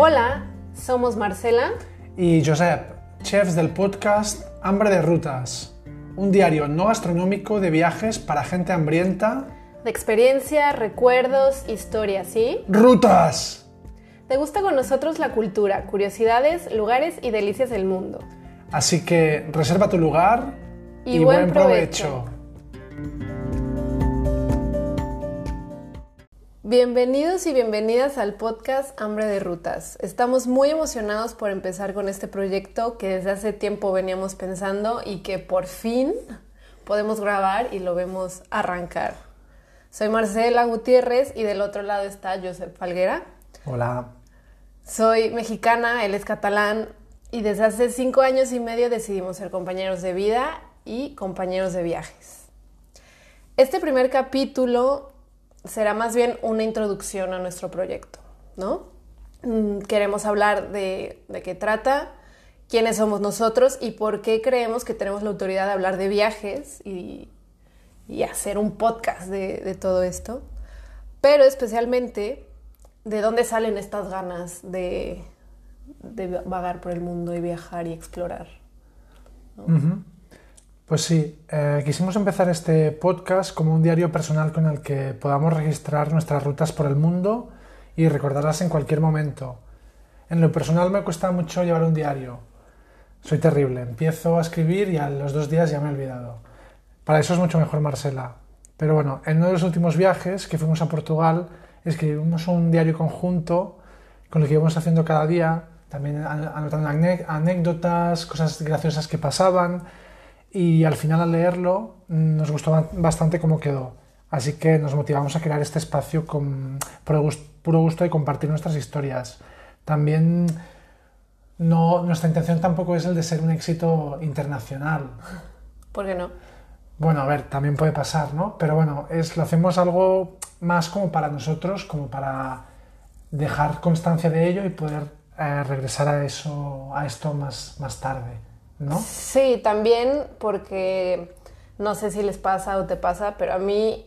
Hola, somos Marcela y Josep, chefs del podcast Hambre de Rutas, un diario no gastronómico de viajes para gente hambrienta. De experiencia, recuerdos, historias, ¿sí? ¡Rutas! ¿Te gusta con nosotros la cultura, curiosidades, lugares y delicias del mundo? Así que reserva tu lugar y, buen, provecho. Bienvenidos y bienvenidas al podcast Hambre de Rutas. Estamos muy emocionados por empezar con este proyecto que desde hace tiempo veníamos pensando y que por fin podemos grabar y lo vemos arrancar. Soy Marcela Gutiérrez y del otro lado está Josep Falguera. Hola. Soy mexicana, él es catalán y desde hace cinco años y medio decidimos ser compañeros de vida y compañeros de viajes. Este primer capítulo será más bien una introducción a nuestro proyecto, ¿no? Mm, queremos hablar de, qué trata, quiénes somos nosotros y por qué creemos que tenemos la autoridad de hablar de viajes y, hacer un podcast de, todo esto, pero especialmente de dónde salen estas ganas de, vagar por el mundo y viajar y explorar. Pues sí, eh, quisimos empezar este podcast como un diario personal con el que podamos registrar nuestras rutas por el mundo y recordarlas en cualquier momento. En lo personal me cuesta mucho llevar un diario. Soy terrible, empiezo a escribir y a los dos días ya me he olvidado. Para eso es mucho mejor Marcela. Pero bueno, en uno de los últimos viajes que fuimos a Portugal, escribimos un diario conjunto con lo que íbamos haciendo cada día, también anotando anécdotas, cosas graciosas que pasaban y al final al leerlo nos gustó bastante cómo quedó. Así que nos motivamos a crear este espacio con puro gusto de compartir nuestras historias. También no, nuestra intención tampoco es el de ser un éxito internacional. ¿Por qué no? Bueno, a ver, también puede pasar, ¿no? Pero bueno, es, lo hacemos algo más como para nosotros, como para dejar constancia de ello y poder eh, regresar a eso, a esto más, más tarde. ¿No? Sí, también porque no sé si les pasa o te pasa, pero a mí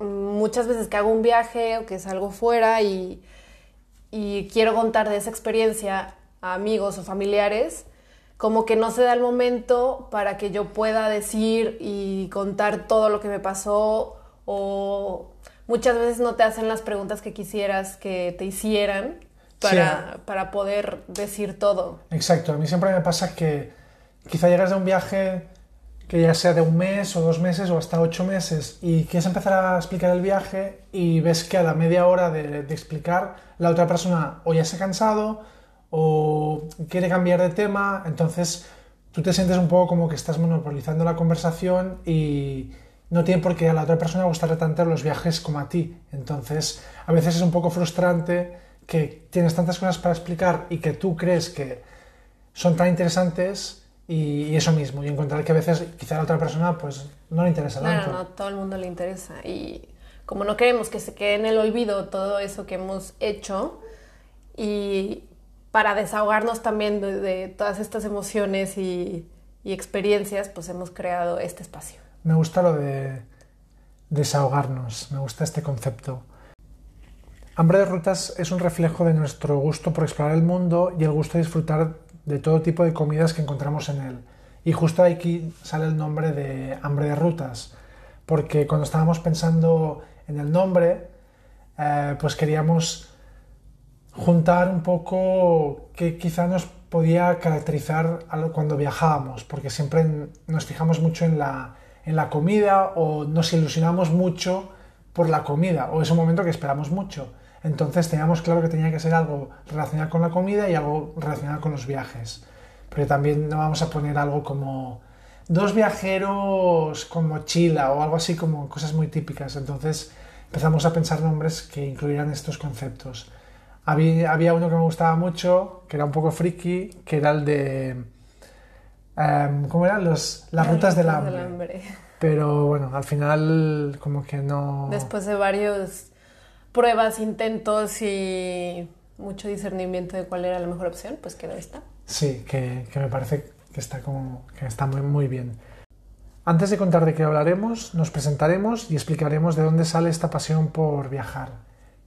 muchas veces que hago un viaje o que salgo fuera y, y quiero contar de esa experiencia a amigos o familiares, como que no se da el momento para que yo pueda decir y contar todo lo que me pasó o muchas veces no te hacen las preguntas que quisieras que te hicieran para, para poder decir todo. Exacto, a mí siempre me pasa que quizá llegas de un viaje que ya sea de un mes o dos meses o hasta ocho meses y quieres empezar a explicar el viaje y ves que a la media hora de, explicar la otra persona o ya se ha cansado o quiere cambiar de tema, entonces tú te sientes un poco como que estás monopolizando la conversación y no tiene por qué a la otra persona gustarle tanto los viajes como a ti. Entonces a veces es un poco frustrante que tienes tantas cosas para explicar y que tú crees que son tan interesantes y, eso mismo, y encontrar que a veces quizá a la otra persona pues no le interesa tanto. No, no, todo el mundo le interesa. Y como no queremos que se quede en el olvido todo eso que hemos hecho, y para desahogarnos también de, todas estas emociones y, y, experiencias, pues hemos creado este espacio. Me gusta lo de desahogarnos, me gusta este concepto. Hambre de Rutas es un reflejo de nuestro gusto por explorar el mundo y el gusto de disfrutar de todo tipo de comidas que encontramos en él. Y justo aquí sale el nombre de Hambre de Rutas, porque cuando estábamos pensando en el nombre, eh, pues queríamos juntar un poco que quizá nos podía caracterizar cuando viajábamos, porque siempre nos fijamos mucho en la, en la comida o nos ilusionamos mucho por la comida, o es un momento que esperamos mucho. Entonces teníamos claro que tenía que ser algo relacionado con la comida y algo relacionado con los viajes. Pero también no vamos a poner algo como dos viajeros con mochila o algo así como cosas muy típicas. Entonces empezamos a pensar nombres que incluyeran estos conceptos. Había, uno que me gustaba mucho, que era un poco friki, que era el de... Em, ¿Cómo eran? Los, las rutas del hambre. Pero bueno, al final como que no... Después de varios pruebas, intentos y mucho discernimiento de cuál era la mejor opción, pues quedó esta. Sí, que, me parece que está, como, que está muy, muy bien. Antes de contar de qué hablaremos, nos presentaremos y explicaremos de dónde sale esta pasión por viajar.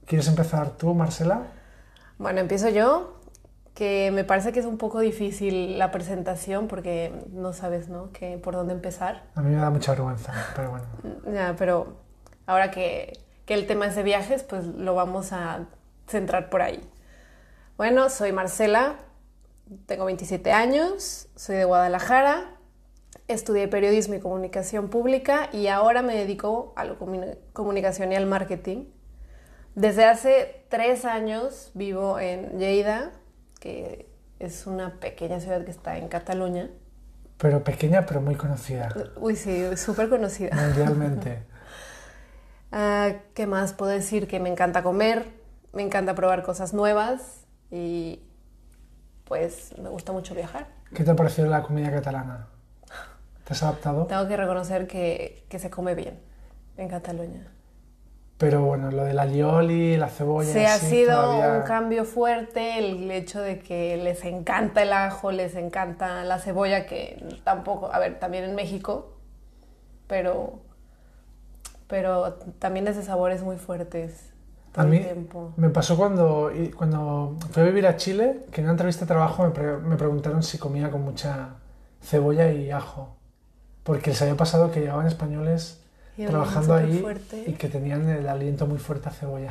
¿Quieres empezar tú, Marcela? Bueno, empiezo yo. que me parece que es un poco difícil la presentación porque no sabes, ¿no? Que, por dónde empezar. A mí me da mucha vergüenza, pero bueno. Ya, pero ahora que, que el tema es de viajes, pues lo vamos a centrar por ahí. Bueno, soy Marcela, tengo 27 años, soy de Guadalajara, estudié periodismo y comunicación pública y ahora me dedico a la comunicación y al marketing. Desde hace tres años vivo en Lleida, que es una pequeña ciudad que está en Cataluña. Pero pequeña, pero muy conocida. Uy, sí, súper conocida. Mundialmente. Ah, ¿Qué más puedo decir? Que me encanta comer, me encanta probar cosas nuevas y pues me gusta mucho viajar. ¿Qué te ha parecido la comida catalana? ¿Te has adaptado? Tengo que reconocer que, que se come bien en Cataluña. Pero bueno, lo del alioli, la cebolla. Sí, ha sido todavía- un cambio fuerte el hecho de que les encanta el ajo, les encanta la cebolla, que tampoco, a ver, también en México, pero, pero también es de sabores muy fuertes todo A mí el tiempo. me pasó cuando, cuando fui a vivir a Chile, que en una entrevista de trabajo me, pre- me preguntaron si comía con mucha cebolla y ajo. Porque les había pasado que llegaban españoles Y trabajando ahí fuerte. y que tenían el aliento muy fuerte a cebolla.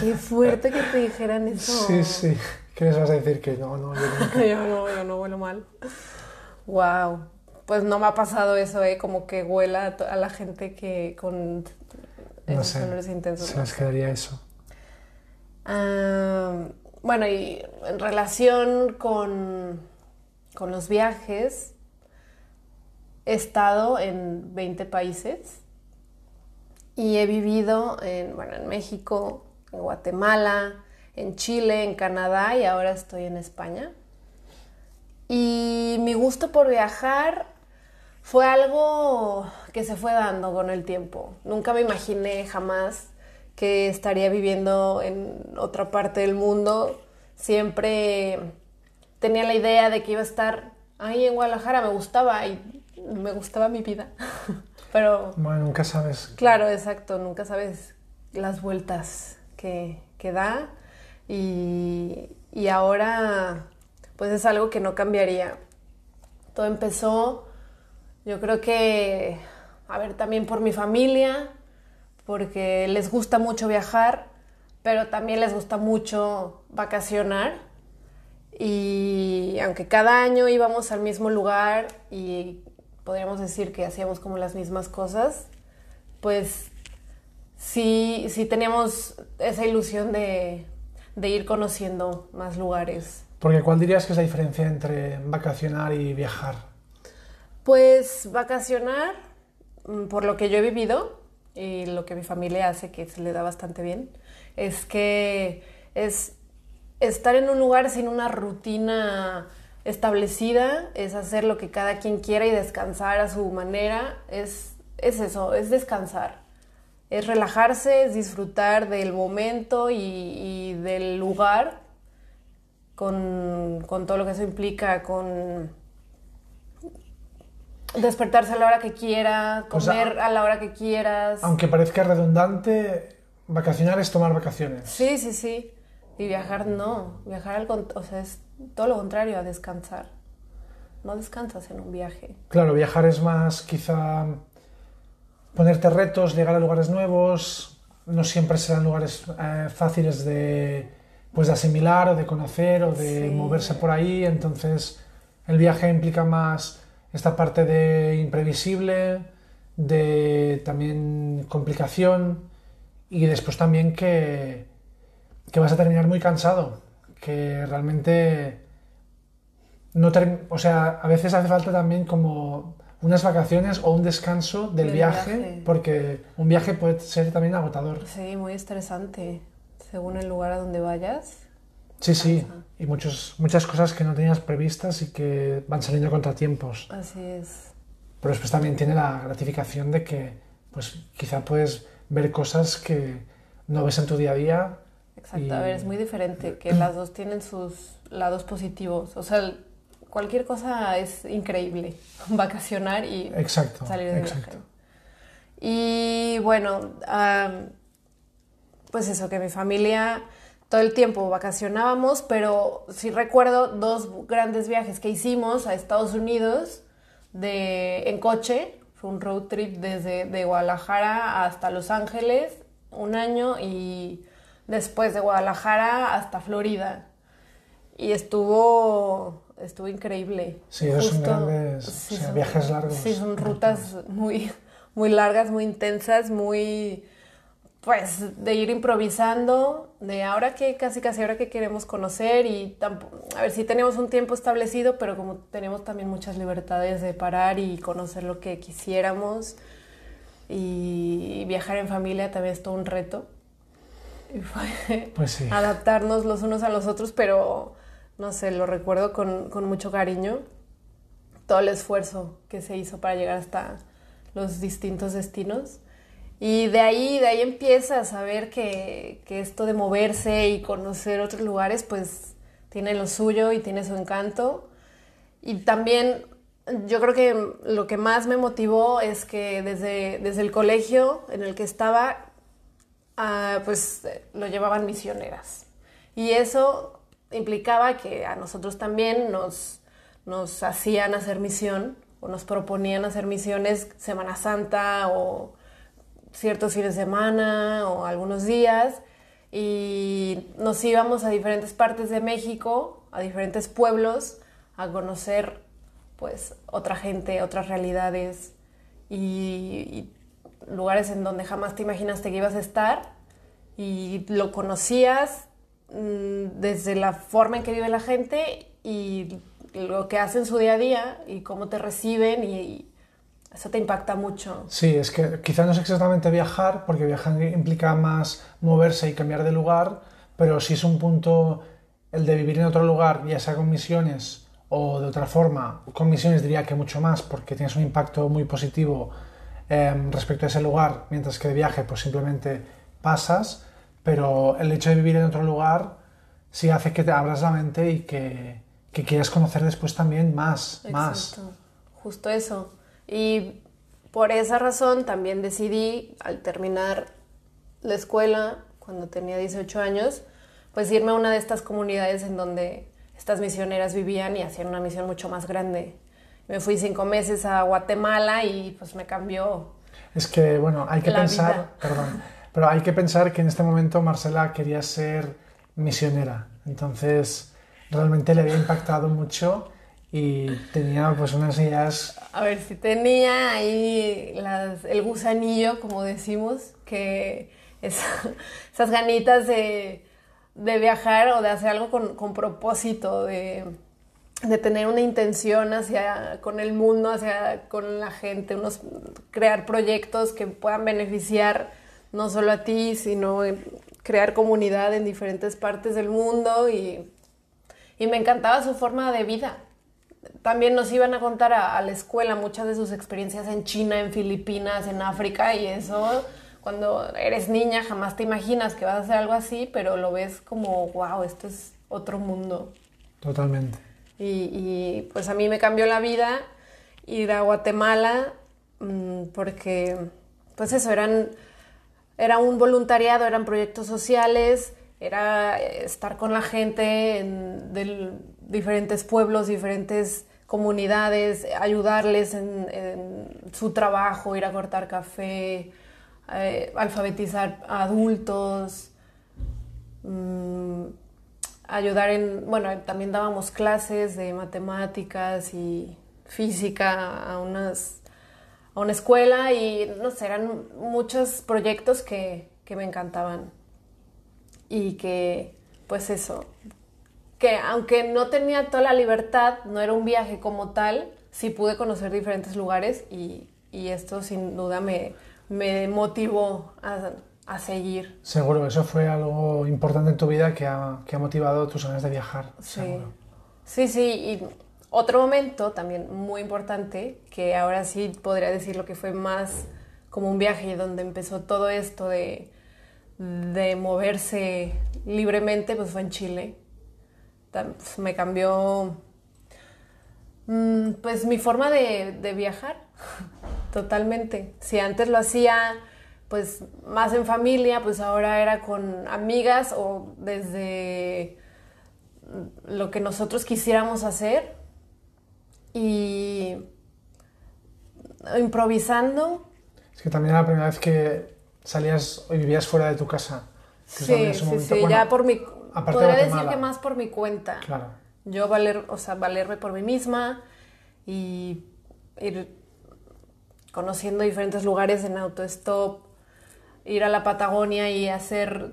Qué fuerte que te dijeran eso. Sí, sí. ¿Qué les vas a decir? Que no, no, yo nunca. yo no, yo no huelo mal. Wow. Pues no me ha pasado eso, ¿eh? Como que huela a, la gente que con No esos sé. intensos. Se ¿no? les quedaría eso. Bueno, y en relación con, con los viajes, he estado en 20 países y he vivido en, bueno, en México, en Guatemala, en Chile, en Canadá y ahora estoy en España. Y mi gusto por viajar fue algo que se fue dando con el tiempo. Nunca me imaginé jamás que estaría viviendo en otra parte del mundo. Siempre tenía la idea de que iba a estar ahí en Guadalajara. Me gustaba y me gustaba mi vida. Pero Bueno, nunca sabes. Claro, exacto, nunca sabes las vueltas que, que da y, y ahora pues es algo que no cambiaría. Todo empezó, yo creo que, a ver, también por mi familia, porque les gusta mucho viajar, pero también les gusta mucho vacacionar. Y aunque cada año íbamos al mismo lugar y podríamos decir que hacíamos como las mismas cosas, pues sí, sí teníamos esa ilusión de, de ir conociendo más lugares. Porque ¿cuál dirías que es la diferencia entre vacacionar y viajar? Pues vacacionar, mm, por lo que yo he vivido y lo que mi familia hace, que se le da bastante bien, es que es estar en un lugar sin una rutina establecida, es hacer lo que cada quien quiera y descansar a su manera, es, es eso, es descansar, es relajarse, es disfrutar del momento y, y del lugar con, con todo lo que eso implica, con despertarse a la hora que quiera, O sea, comer a la hora que quieras. Aunque parezca redundante, vacacionar es tomar vacaciones. Sí, sí, sí. Y viajar no. Viajar al o sea, es todo lo contrario a descansar. No descansas en un viaje. Claro, viajar es más quizá ponerte retos, llegar a lugares nuevos, no siempre serán lugares eh, fáciles de, pues, de asimilar o de conocer o de Sí. moverse por ahí, entonces el viaje implica más esta parte de imprevisible, de también complicación y después también que, que vas a terminar muy cansado, que realmente no o sea, a veces hace falta también como unas vacaciones o un descanso del Del viaje, viaje. porque un viaje puede ser también agotador. Sí, muy estresante. Según el lugar a donde vayas. Sí, sí, y muchos, muchas cosas que no tenías previstas y que van saliendo a contratiempos. Así es. Pero después también tiene la gratificación de que, pues quizá puedes ver cosas que no ves en tu día a día. Exacto. Y- A ver, es muy diferente. Que las dos tienen sus lados positivos. O sea, cualquier cosa es increíble. Vacacionar y Exacto, salir de exacto. viaje. Y bueno, am, pues eso, que mi familia todo el tiempo vacacionábamos, pero sí recuerdo dos grandes viajes que hicimos a Estados Unidos de, en coche. Fue un road trip desde de Guadalajara hasta Los Ángeles, un año, y después de Guadalajara hasta Florida. Y estuvo, estuvo increíble. Sí, son grandes sí, o sea, son- viajes largos. Sí, son rutas muy, muy largas, muy intensas, muy, pues, de ir improvisando, de ahora que casi casi ahora que queremos conocer y a ver si tenemos un tiempo establecido, pero como tenemos también muchas libertades de parar y conocer lo que quisiéramos y viajar en familia también es todo un reto. Y fue Pues sí. adaptarnos los unos a los otros, pero no sé, lo recuerdo con, con mucho cariño. Todo el esfuerzo que se hizo para llegar hasta los distintos destinos. Y de ahí, de ahí empiezas a ver que, que esto de moverse y conocer otros lugares, pues tiene lo suyo y tiene su encanto. Y también yo creo que lo que más me motivó es que desde, desde el colegio en el que estaba, ah, pues lo llevaban misioneras. Y eso implicaba que a nosotros también nos, nos hacían hacer misión o nos proponían hacer misiones Semana Santa o ciertos fines de semana o algunos días y nos íbamos a diferentes partes de México, a diferentes pueblos, a conocer pues otra gente, otras realidades y, lugares en donde jamás te imaginaste que ibas a estar y lo conocías mm, desde la forma en que vive la gente y lo que hacen su día a día y cómo te reciben y eso te impacta mucho. Sí, es que quizá no es exactamente viajar, porque viajar implica más moverse y cambiar de lugar, pero sí es un punto el de vivir en otro lugar, ya sea con misiones o de otra forma. Con misiones diría que mucho más, porque tienes un impacto muy positivo eh, respecto a ese lugar, mientras que de viaje pues simplemente pasas, pero el hecho de vivir en otro lugar sí hace que te abras la mente y que, que quieras conocer después también más, más. Exacto, justo eso. Y por esa razón también decidí, al terminar la escuela, cuando tenía 18 años, pues irme a una de estas comunidades en donde estas misioneras vivían y hacían una misión mucho más grande. Me fui cinco meses a Guatemala y pues me cambió. Es que, bueno, hay que pensar, vida. perdón, pero hay que pensar que en este momento Marcela quería ser misionera. Entonces, realmente le había impactado mucho y tenía pues unas ideas A ver, si tenía ahí las- el gusanillo, como decimos, que es- esas ganitas de, de viajar o de hacer algo con, con propósito, de, de tener una intención hacia con el mundo, hacia con la gente, unos crear proyectos que puedan beneficiar no solo a ti, sino crear comunidad en diferentes partes del mundo y, y me encantaba su forma de vida. También nos iban a contar a, a la escuela muchas de sus experiencias en China, en Filipinas, en África y eso cuando eres niña jamás te imaginas que vas a hacer algo así, pero lo ves como, wow, esto es otro mundo. totalmente. Y, y, pues a mí me cambió la vida ir a Guatemala mm, porque pues eso, eran, era un voluntariado, eran proyectos sociales, era eh, estar con la gente en del- diferentes pueblos, diferentes comunidades, ayudarles en, su trabajo, ir a cortar café, eh, alfabetizar a adultos. mm, ayudar en, bueno, también dábamos clases de matemáticas y física a unas a una escuela y no sé, eran muchos proyectos que, que me encantaban. Y que, pues eso, que aunque no tenía toda la libertad, no era un viaje como tal, sí pude conocer diferentes lugares y, y esto sin duda me, me motivó a, a seguir. Seguro, eso fue algo importante en tu vida que ha, que ha motivado tus ganas de viajar. Sí. seguro. Sí, sí, y otro momento también muy importante, que ahora sí podría decir lo que fue más como un viaje donde empezó todo esto de, de moverse libremente, pues fue en Chile. Pues, me cambió mm, pues mi forma de, de viajar totalmente. Si antes lo hacía pues más en familia, pues ahora era con amigas o desde lo que nosotros quisiéramos hacer y improvisando. Es que también era la primera vez que salías y vivías fuera de tu casa. Sí, sí, sí, ya por mi... Podría decir que más por mi cuenta. Claro. Yo valer, o sea, valerme por mí misma y ir conociendo diferentes lugares en autostop, ir a la Patagonia y hacer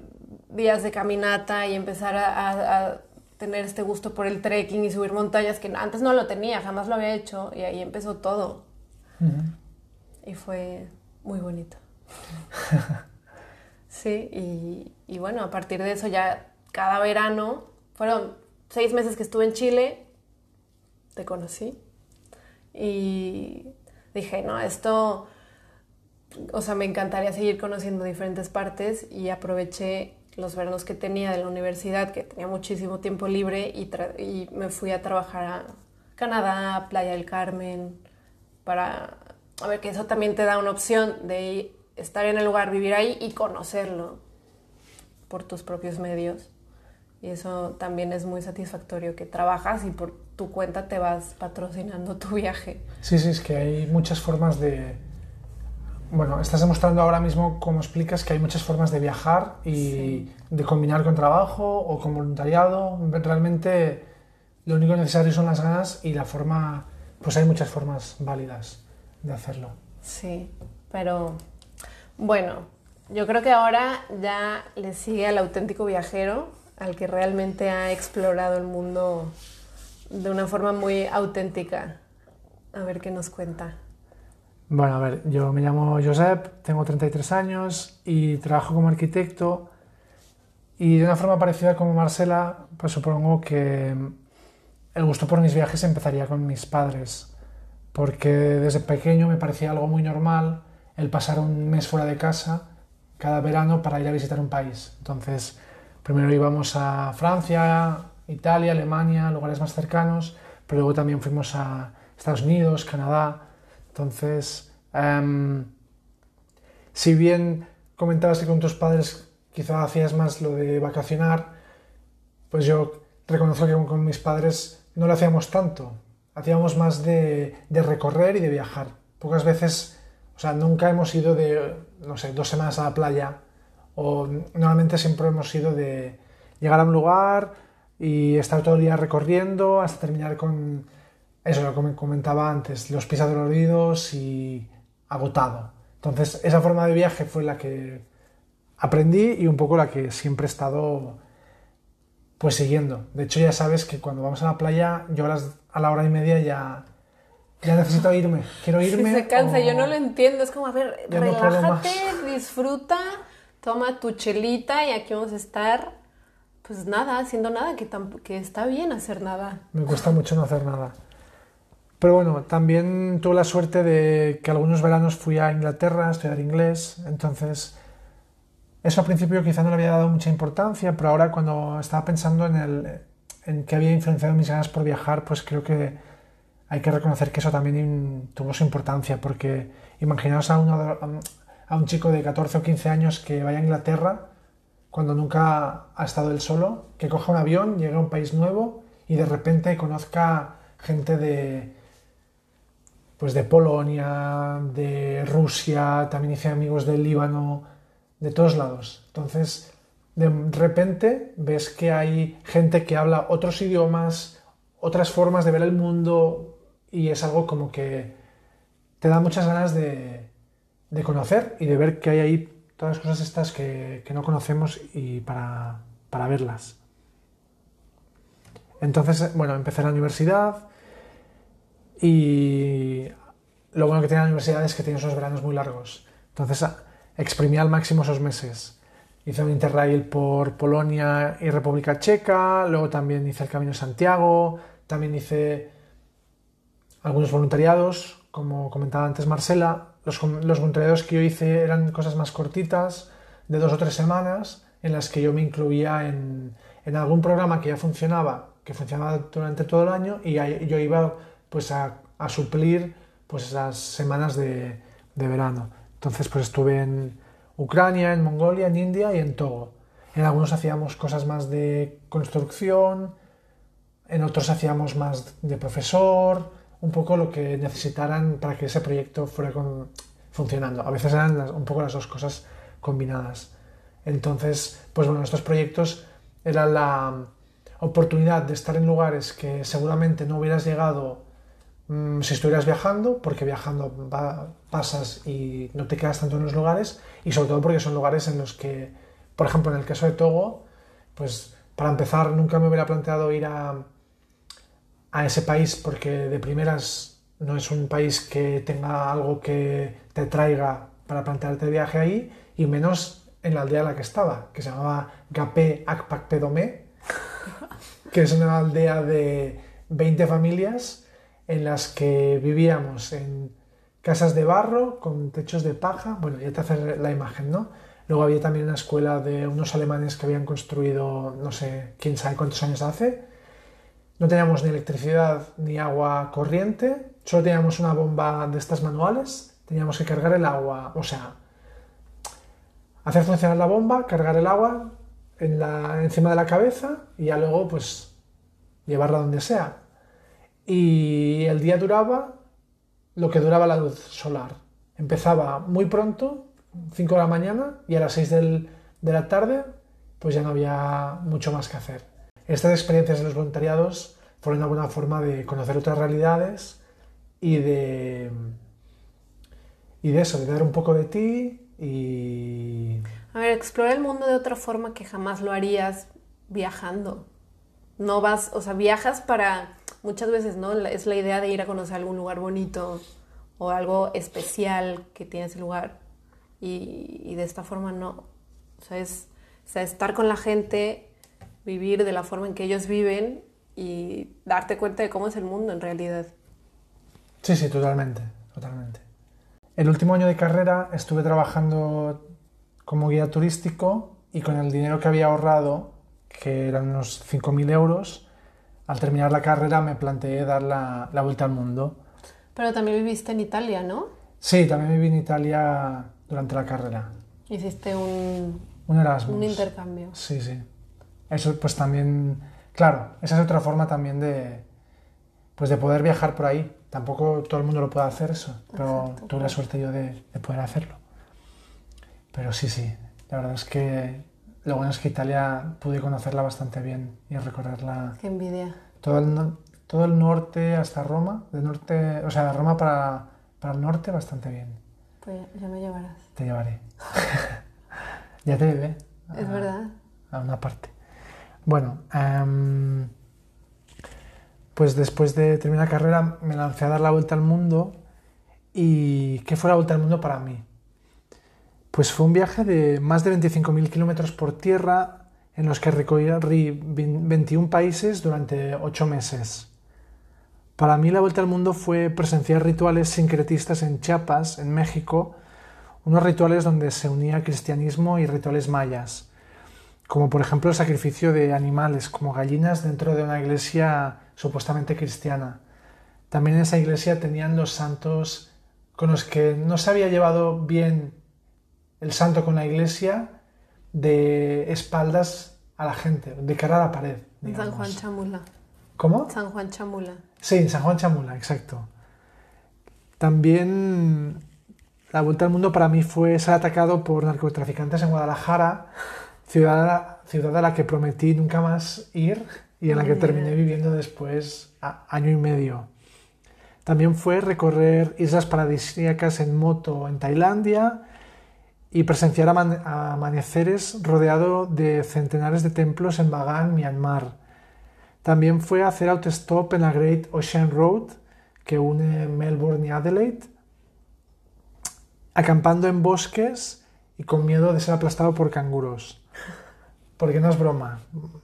días de caminata y empezar a, tener este gusto por el trekking y subir montañas que antes no lo tenía, jamás lo había hecho y ahí empezó todo. Y fue muy bonito. sí, y, y bueno, a partir de eso ya cada verano, fueron seis meses que estuve en Chile, te conocí y dije, no, esto, o sea, me encantaría seguir conociendo diferentes partes y aproveché los veranos que tenía de la universidad, que tenía muchísimo tiempo libre y, me fui a trabajar a Canadá, Playa del Carmen, para, a ver, que eso también te da una opción de estar en el lugar, vivir ahí y conocerlo por tus propios medios. Y eso también es muy satisfactorio, que trabajas y por tu cuenta te vas patrocinando tu viaje. Sí, sí, es que hay muchas formas de... Bueno, estás demostrando ahora mismo, como explicas, que hay muchas formas de viajar y de combinar con trabajo o con voluntariado. Realmente lo único necesario son las ganas y la forma, pues hay muchas formas válidas de hacerlo. Sí, pero bueno, yo creo que ahora ya le sigue al auténtico viajero, al que realmente ha explorado el mundo de una forma muy auténtica. A ver qué nos cuenta. Bueno, a ver, yo me llamo Josep, tengo 33 años y trabajo como arquitecto. Y de una forma parecida como Marcela, pues supongo que el gusto por mis viajes empezaría con mis padres, porque desde pequeño me parecía algo muy normal el pasar un mes fuera de casa cada verano para ir a visitar un país. Entonces, primero íbamos a Francia, Italia, Alemania, lugares más cercanos, pero luego también fuimos a Estados Unidos, Canadá. Entonces, em, si bien comentabas que con tus padres quizá hacías más lo de vacacionar, pues yo reconozco que con mis padres no lo hacíamos tanto. Hacíamos más de, de recorrer y de viajar. Pocas veces o sea, nunca hemos ido de, no sé, dos semanas a la playa. O normalmente siempre hemos ido de llegar a un lugar y estar todo el día recorriendo hasta terminar con eso, lo que comentaba antes, los pies adoloridos y agotado. Entonces, esa forma de viaje fue la que aprendí y un poco la que siempre he estado pues siguiendo. De hecho, ya sabes que cuando vamos a la playa, yo a la hora y media ya ya necesito irme, quiero irme. se cansa, yo no lo entiendo, es como, a ver, relájate, disfruta, toma tu chelita y aquí vamos a estar, pues nada, haciendo nada, que, que está bien hacer nada. Me cuesta mucho no hacer nada. Pero bueno, también tuve la suerte de que algunos veranos fui a Inglaterra a estudiar inglés, entonces eso al principio quizá no le había dado mucha importancia, pero ahora cuando estaba pensando en, el, en qué había influenciado mis ganas por viajar, pues creo que hay que reconocer que eso también tuvo su importancia, porque imaginaos a, a un chico de 14 o 15 años que vaya a Inglaterra cuando nunca ha estado él solo, que coja un avión, llegue a un país nuevo y de repente conozca gente de pues de Polonia, de Rusia, también hice amigos del Líbano, de todos lados. Entonces, de repente ves que hay gente que habla otros idiomas, otras formas de ver el mundo, y es algo como que te da muchas ganas de, conocer y de ver que hay ahí todas las cosas estas que, no conocemos y para, verlas. Entonces, bueno, empecé la universidad y lo bueno que tiene la universidad es que tiene esos veranos muy largos. Entonces, exprimí al máximo esos meses. Hice un interrail por Polonia y República Checa, luego también hice el Camino de Santiago, también hice algunos voluntariados, como comentaba antes Marcela. Los, voluntariados que yo hice eran cosas más cortitas, de dos o tres semanas, en las que yo me incluía en, algún programa que ya funcionaba, que funcionaba durante todo el año, y yo iba pues a, suplir pues esas semanas de, verano. Entonces pues estuve en Ucrania, en Mongolia, en India y en Togo. En algunos hacíamos cosas más de construcción, en otros hacíamos más de profesor, un poco lo que necesitaran para que ese proyecto fuera funcionando. A veces eran un poco las dos cosas combinadas. Entonces, pues bueno, estos proyectos eran la oportunidad de estar en lugares que seguramente no hubieras llegado mm, si estuvieras viajando, porque viajando pasas y no te quedas tanto en los lugares, y sobre todo porque son lugares en los que, por ejemplo, en el caso de Togo, pues para empezar nunca me hubiera planteado ir a, a ese país porque de primeras no es un país que tenga algo que te traiga para plantearte viaje ahí y menos en la aldea en la que estaba, que se llamaba Gapé Akpak Pedomé, que es una aldea de 20 familias en las que vivíamos en casas de barro con techos de paja, bueno, ya te haces la imagen, ¿no? Luego había también una escuela de unos alemanes que habían construido, no sé, quién sabe cuántos años hace, no teníamos ni electricidad ni agua corriente, solo teníamos una bomba de estas manuales, teníamos que cargar el agua, o sea, hacer funcionar la bomba, cargar el agua en la, encima de la cabeza y ya luego pues llevarla donde sea. Y el día duraba lo que duraba la luz solar. Empezaba muy pronto, 5 de la mañana, y a las 6 de la tarde pues ya no había mucho más que hacer. Estas experiencias de los voluntariados fueron una buena forma de conocer otras realidades y de, y de eso, de dar un poco de ti y... A ver, explora el mundo de otra forma que jamás lo harías viajando. No vas, o sea, viajas para, muchas veces, ¿no? Es la idea de ir a conocer algún lugar bonito o algo especial que tiene ese lugar. Y, y de esta forma no. O sea, es, o sea, estar con la gente vivir de la forma en que ellos viven y darte cuenta de cómo es el mundo en realidad. Sí, sí, totalmente, totalmente. El último año de carrera estuve trabajando como guía turístico y con el dinero que había ahorrado, que eran unos 5.000 euros, al terminar la carrera me planteé dar la, la, vuelta al mundo. Pero también viviste en Italia, ¿no? Sí, también viví en Italia durante la carrera. Hiciste un, un Erasmus. Un intercambio. Sí, sí. Eso pues también, claro, esa es otra forma también de, pues de poder viajar por ahí. Tampoco todo el mundo lo puede hacer eso, pero tuve la suerte yo de, poder hacerlo. Pero sí, sí, la verdad es que lo bueno es que Italia pude conocerla bastante bien y recorrerla. Qué envidia. Todo el, todo el norte hasta Roma, de norte, o sea, de Roma para, para el norte bastante bien. Pues ya me llevarás. Te llevaré. ya te llevé. Es verdad. A una parte. Bueno, em, pues después de terminar la carrera me lancé a dar la vuelta al mundo y ¿qué fue la vuelta al mundo para mí? Pues fue un viaje de más de 25.000 kilómetros por tierra en los que recorrí 21 países durante 8 meses. Para mí la vuelta al mundo fue presenciar rituales sincretistas en Chiapas, en México, unos rituales donde se unía cristianismo y rituales mayas como por ejemplo el sacrificio de animales como gallinas dentro de una iglesia supuestamente cristiana. También en esa iglesia tenían los santos con los que no se había llevado bien el santo con la iglesia de espaldas a la gente, de cara a la pared. San Juan Chamula. ¿Cómo? San Juan Chamula. Sí, San Juan Chamula, exacto. También la vuelta al mundo para mí fue ser atacado por narcotraficantes en Guadalajara ciudad, ciudad a la que prometí nunca más ir y en la que terminé viviendo después año y medio. También fue recorrer islas paradisíacas en moto en Tailandia y presenciar amaneceres rodeado de centenares de templos en Bagan, Myanmar. También fue hacer autostop en la Great Ocean Road que une Melbourne y Adelaide, acampando en bosques y con miedo de ser aplastado por canguros porque no es broma.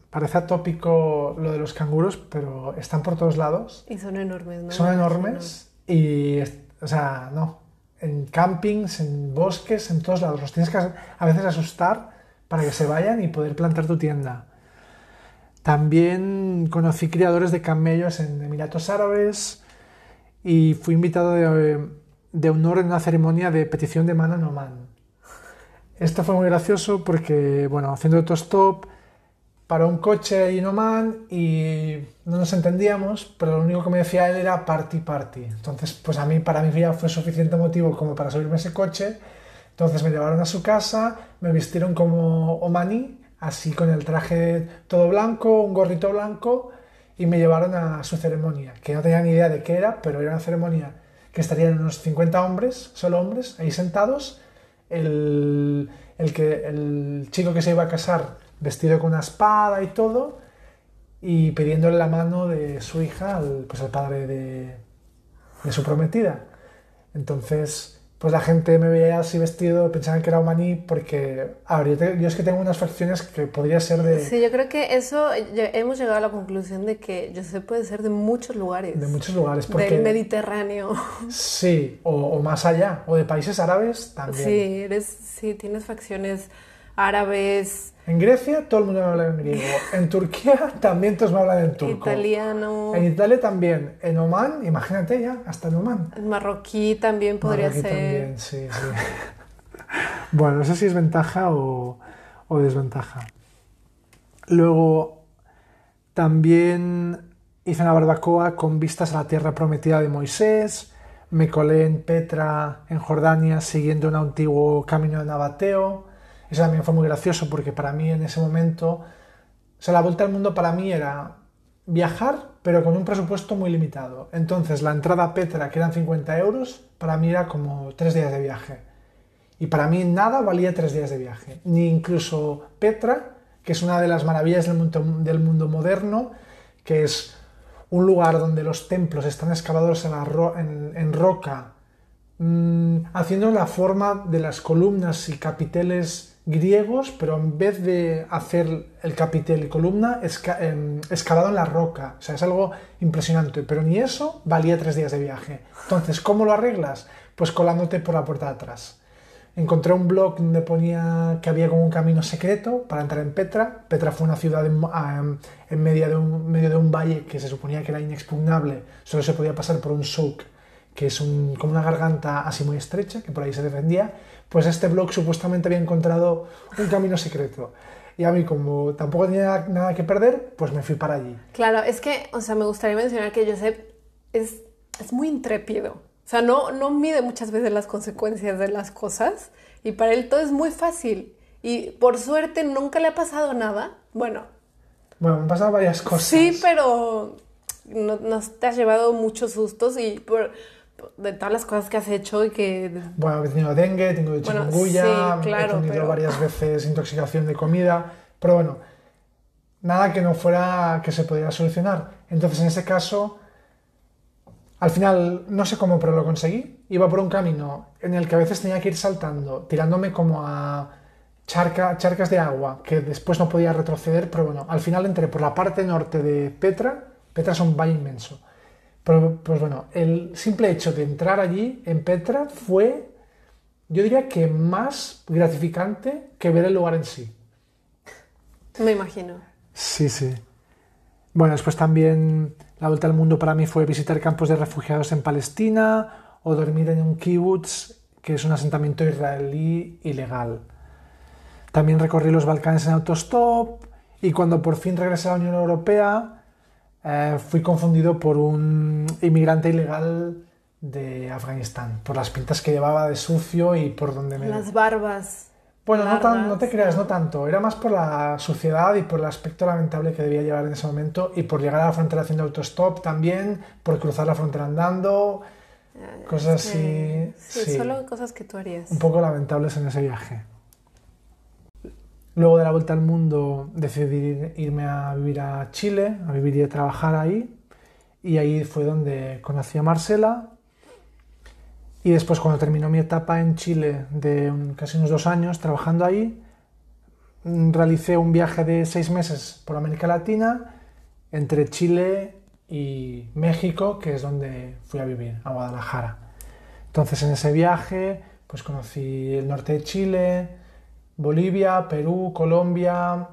Parece atópico lo de los canguros, pero están por todos lados. Y son enormes, ¿no? Son enormes y, o sea, no. En campings, en bosques, en todos lados. Los tienes que a veces asustar para que se vayan y poder plantar tu tienda. También conocí criadores de camellos en Emiratos Árabes y fui invitado de, de honor en una ceremonia de petición de mano en Oman. Esto fue muy gracioso porque, bueno, haciendo autostop, paró un coche ahí en Oman y no nos entendíamos, pero lo único que me decía él era party, party. Entonces, pues a mí, para mí ya fue suficiente motivo como para subirme ese coche. Entonces me llevaron a su casa, me vistieron como omaní, así con el traje todo blanco, un gorrito blanco, y me llevaron a su ceremonia, que no tenía ni idea de qué era, pero era una ceremonia que estarían unos 50 hombres, solo hombres, ahí sentados. El, el, que, el chico que se iba a casar vestido con una espada y todo, y pidiéndole la mano de su hija al, pues, padre de, de su prometida. Entonces, pues la gente me veía así vestido, pensaban que era maní porque, a ver, yo, te- yo es que tengo unas facciones que podría ser de, Sí, yo creo que eso, hemos llegado a la conclusión de que José puede ser de muchos lugares. de muchos lugares. Porque, Del Mediterráneo. Sí, o, o más allá, o de países árabes también. Sí, eres, sí, tienes facciones árabes, En Grecia todo el mundo me habla en griego. En Turquía también todos me hablan en turco. italiano, En Italia también. En Oman, imagínate ya, hasta en Oman. marroquí también podría Marroquí ser. también, sí, sí. bueno, no sé si es ventaja o, o desventaja. Luego, también hice una barbacoa con vistas a la tierra prometida de Moisés. Me colé en Petra, en Jordania, siguiendo un antiguo camino de Nabateo. Eso también fue muy gracioso porque para mí en ese momento, o sea, la vuelta al mundo para mí era viajar, pero con un presupuesto muy limitado. Entonces, la entrada a Petra, que eran 50 euros, para mí era como tres días de viaje. Y para mí nada valía tres días de viaje. Ni incluso Petra, que es una de las maravillas del mundo, moderno, que es un lugar donde los templos están excavados en roca, mm, haciendo la forma de las columnas y capiteles griegos, pero en vez de hacer el capitel y columna, esca- em, excavado en la roca. O sea, es algo impresionante, pero ni eso valía tres días de viaje. Entonces, ¿cómo lo arreglas? Pues colándote por la puerta de atrás. Encontré un blog donde ponía que había como un camino secreto para entrar en Petra. Petra fue una ciudad en, ah, medio, de un, medio de un valle que se suponía que era inexpugnable. Solo se podía pasar por un souk, que es un- como una garganta así muy estrecha, que por ahí se defendía. Pues este blog supuestamente había encontrado un camino secreto. Y a mí, como tampoco tenía nada que perder, pues me fui para allí. Claro, es que, o sea, me gustaría mencionar que Josep es, es muy intrépido. O sea, no, no mide muchas veces las consecuencias de las cosas y para él todo es muy fácil. Y por suerte nunca le ha pasado nada. Bueno, Bueno, me han pasado varias cosas. sí, pero no, nos te has llevado muchos sustos y por, de todas las cosas que has hecho y que... Bueno, he tenido dengue, he tenido Bueno, chikungunya, sí, claro, he tenido pero- varias veces intoxicación de comida, pero bueno, nada que no fuera que se pudiera solucionar. Entonces, en ese caso, al final, no sé cómo, pero lo conseguí. Iba por un camino en el que a veces tenía que ir saltando, tirándome como a charca, charcas de agua, que después no podía retroceder, pero bueno, al final entré por la parte norte de Petra. Petra es un valle inmenso. Pero, pues bueno, el simple hecho de entrar allí, en Petra, fue, yo diría que más gratificante que ver el lugar en sí. Me imagino. Sí, sí. Bueno, después también la vuelta al mundo para mí fue visitar campos de refugiados en Palestina o dormir en un kibbutz, que es un asentamiento israelí ilegal. También recorrí los Balcanes en autostop y cuando por fin regresé a la Unión Europea eh, fui confundido por un inmigrante ilegal de Afganistán, por las pintas que llevaba de sucio y por donde me... Las barbas. Bueno, no, tan- no te creas, no tanto. Era más por la suciedad y por el aspecto lamentable que debía llevar en ese momento y por llegar a la frontera haciendo autostop también, por cruzar la frontera andando, cosas Sí, así. sí, sí, solo cosas que tú harías. un poco lamentables en ese viaje. Luego de la vuelta al mundo decidí ir- irme a vivir a Chile, a vivir y a trabajar ahí. Y ahí fue donde conocí a Marcela. Y después cuando terminó mi etapa en Chile de casi unos dos años trabajando ahí, mm, realicé un viaje de seis meses por América Latina entre Chile y México, que es donde fui a vivir, a Guadalajara. Entonces en ese viaje pues conocí el norte de Chile, Bolivia, Perú, Colombia,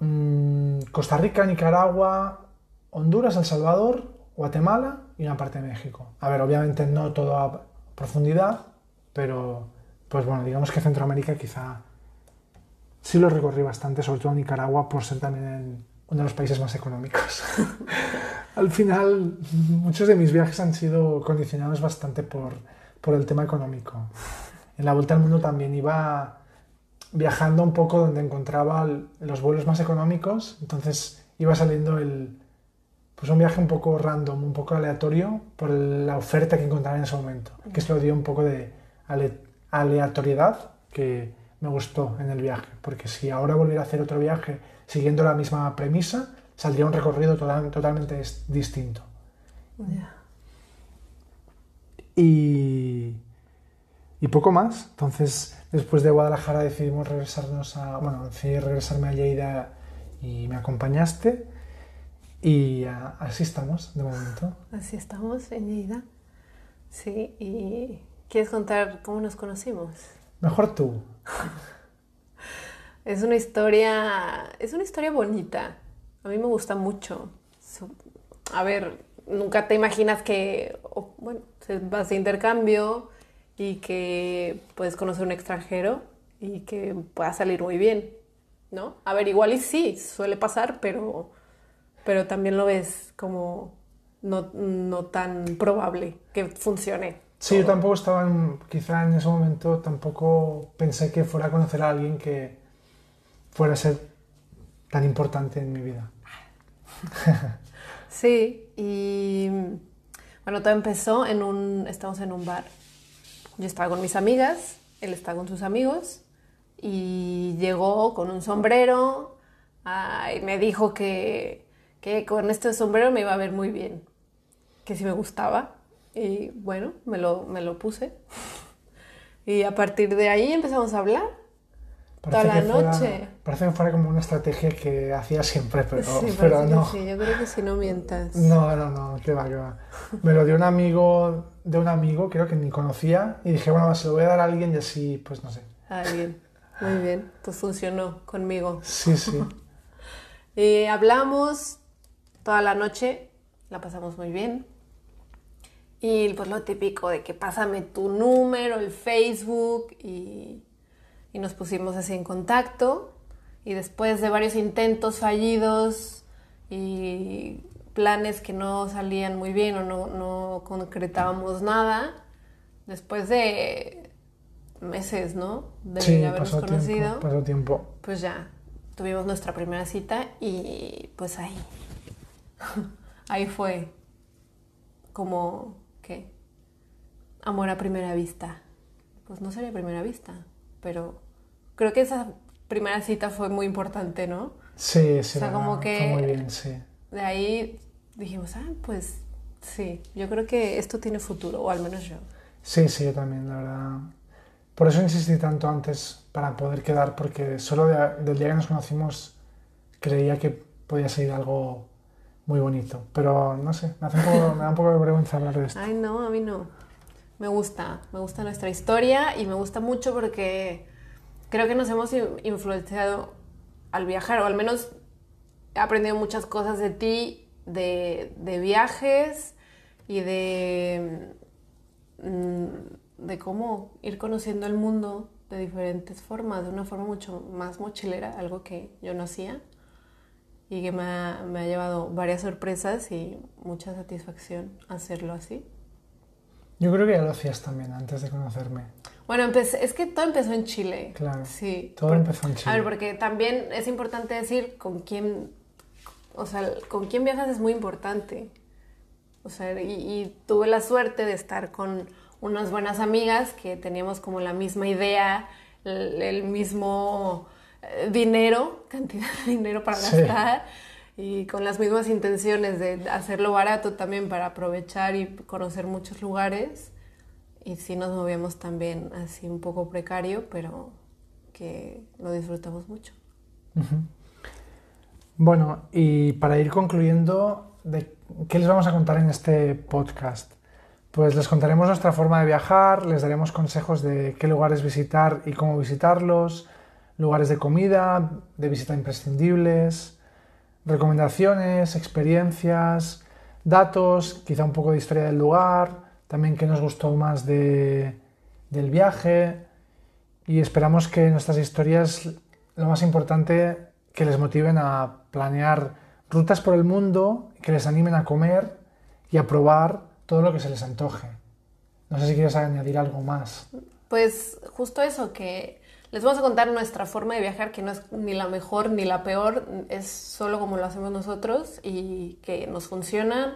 mm, Costa Rica, Nicaragua, Honduras, El Salvador, Guatemala y una parte de México. A ver, obviamente no todo a profundidad, pero, pues bueno, digamos que Centroamérica quizá sí lo recorrí bastante, sobre todo Nicaragua, por ser también uno de los países más económicos. Al final, muchos de mis viajes han sido condicionados bastante por, por el tema económico. En la vuelta al mundo también iba viajando un poco donde encontraba los vuelos más económicos, entonces iba saliendo el, pues un viaje un poco random, un poco aleatorio por la oferta que encontraba en ese momento, que eso dio un poco de aleatoriedad que me gustó en el viaje, porque si ahora volviera a hacer otro viaje siguiendo la misma premisa, saldría un recorrido totalmente distinto. Y, y poco más. Entonces, después de Guadalajara decidimos regresarnos a, bueno, decidí regresarme a Lleida y me acompañaste. Y así estamos de momento. Así estamos en Lleida. Sí, y ¿quieres contar cómo nos conocimos? Mejor tú. es una historia, es una historia bonita. A mí me gusta mucho. A ver, nunca te imaginas que, bueno, vas de intercambio y que puedes conocer un extranjero y que pueda salir muy bien, ¿no? A ver, igual y sí, suele pasar, pero, pero también lo ves como no, no tan probable que funcione. Sí, yo tampoco estaba, en, quizá en ese momento, tampoco pensé que fuera a conocer a alguien que fuera a ser tan importante en mi vida. sí, y bueno, todo empezó en un, estamos en un bar. Yo estaba con mis amigas, él está con sus amigos y llegó con un sombrero y me dijo que, que con este sombrero me iba a ver muy bien, que si me gustaba. Y bueno, me lo, me lo puse. Y a partir de ahí empezamos a hablar. Toda la noche. parece que fuera como una estrategia que hacía siempre, pero, pero no. Sí, yo creo que si no mientas. No, no, no, que va, que va. Me lo dio un amigo de un amigo, creo que ni conocía, y dije, bueno, se lo voy a dar a alguien y así, pues no sé. A alguien. Muy bien, pues funcionó conmigo. Sí, sí. y hablamos toda la noche, la pasamos muy bien. Y pues lo típico de que pásame tu número, el Facebook y, y nos pusimos así en contacto. Y después de varios intentos fallidos y planes que no salían muy bien o no, no concretábamos nada, después de meses, ¿no? De sí, habernos pasó conocido. Tiempo, pasó tiempo. Pues ya, tuvimos nuestra primera cita y pues ahí, ahí fue como ¿qué? Amor a primera vista. Pues no sería primera vista, pero creo que esa primera cita fue muy importante, ¿no? Sí, sí. O sea, como que fue muy bien, sí. De ahí dijimos, ah, pues sí, yo creo que esto tiene futuro, o al menos yo. Sí, sí, yo también, la verdad. Por eso insistí tanto antes para poder quedar, porque solo del día que nos conocimos creía que podía ser algo muy bonito. Pero no sé, me, hace un poco, me da un poco de vergüenza hablar de esto. Ay, no, a mí no. Me gusta, me gusta nuestra historia y me gusta mucho porque creo que nos hemos influenciado al viajar, o al menos he aprendido muchas cosas de ti, de, viajes y de, mm, de cómo ir conociendo el mundo de diferentes formas, de una forma mucho más mochilera, algo que yo no hacía y que me ha, me ha llevado varias sorpresas y mucha satisfacción hacerlo así. Yo creo que ya lo hacías también antes de conocerme. Bueno, es que todo empezó en Chile. Claro. Sí. Todo empezó en Chile. A ver, porque también es importante decir con quién, o sea, con quién viajas es muy importante. O sea, y, y, tuve la suerte de estar con unas buenas amigas que teníamos como la misma idea, el, el mismo eh, dinero, cantidad de dinero para gastar y con las mismas intenciones de hacerlo barato también para aprovechar y conocer muchos lugares. Y sí nos movíamos también así un poco precario, pero que lo disfrutamos mucho. Bueno, y para ir concluyendo, ¿de ¿qué les vamos a contar en este podcast? Pues les contaremos nuestra forma de viajar, les daremos consejos de qué lugares visitar y cómo visitarlos, lugares de comida, de visita imprescindibles, recomendaciones, experiencias, datos, quizá un poco de historia del lugar, también qué nos gustó más de, del viaje Y esperamos que nuestras historias, lo más importante, que les motiven a planear rutas por el mundo, que les animen a comer y a probar todo lo que se les antoje. No sé si quieres añadir algo más. Pues justo eso, que les vamos a contar nuestra forma de viajar, que no es ni la mejor ni la peor, es solo como lo hacemos nosotros y que nos funciona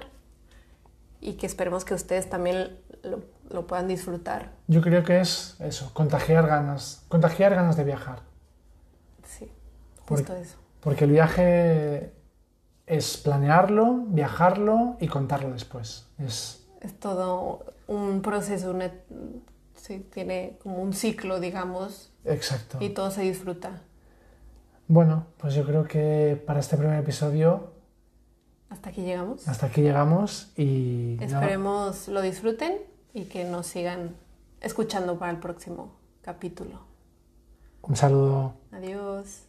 y que esperemos que ustedes también lo, lo puedan disfrutar. Yo creo que es eso, contagiar ganas, contagiar ganas de viajar. Sí, justo Por- eso. Porque el viaje es planearlo, viajarlo y contarlo después. Es, Es todo un proceso, una- sí, tiene como un ciclo, digamos, exacto. y todo se disfruta. Bueno, pues yo creo que para este primer episodio Hasta aquí llegamos. hasta aquí llegamos y nada, Esperemos lo disfruten y que nos sigan escuchando para el próximo capítulo. un saludo. Adiós.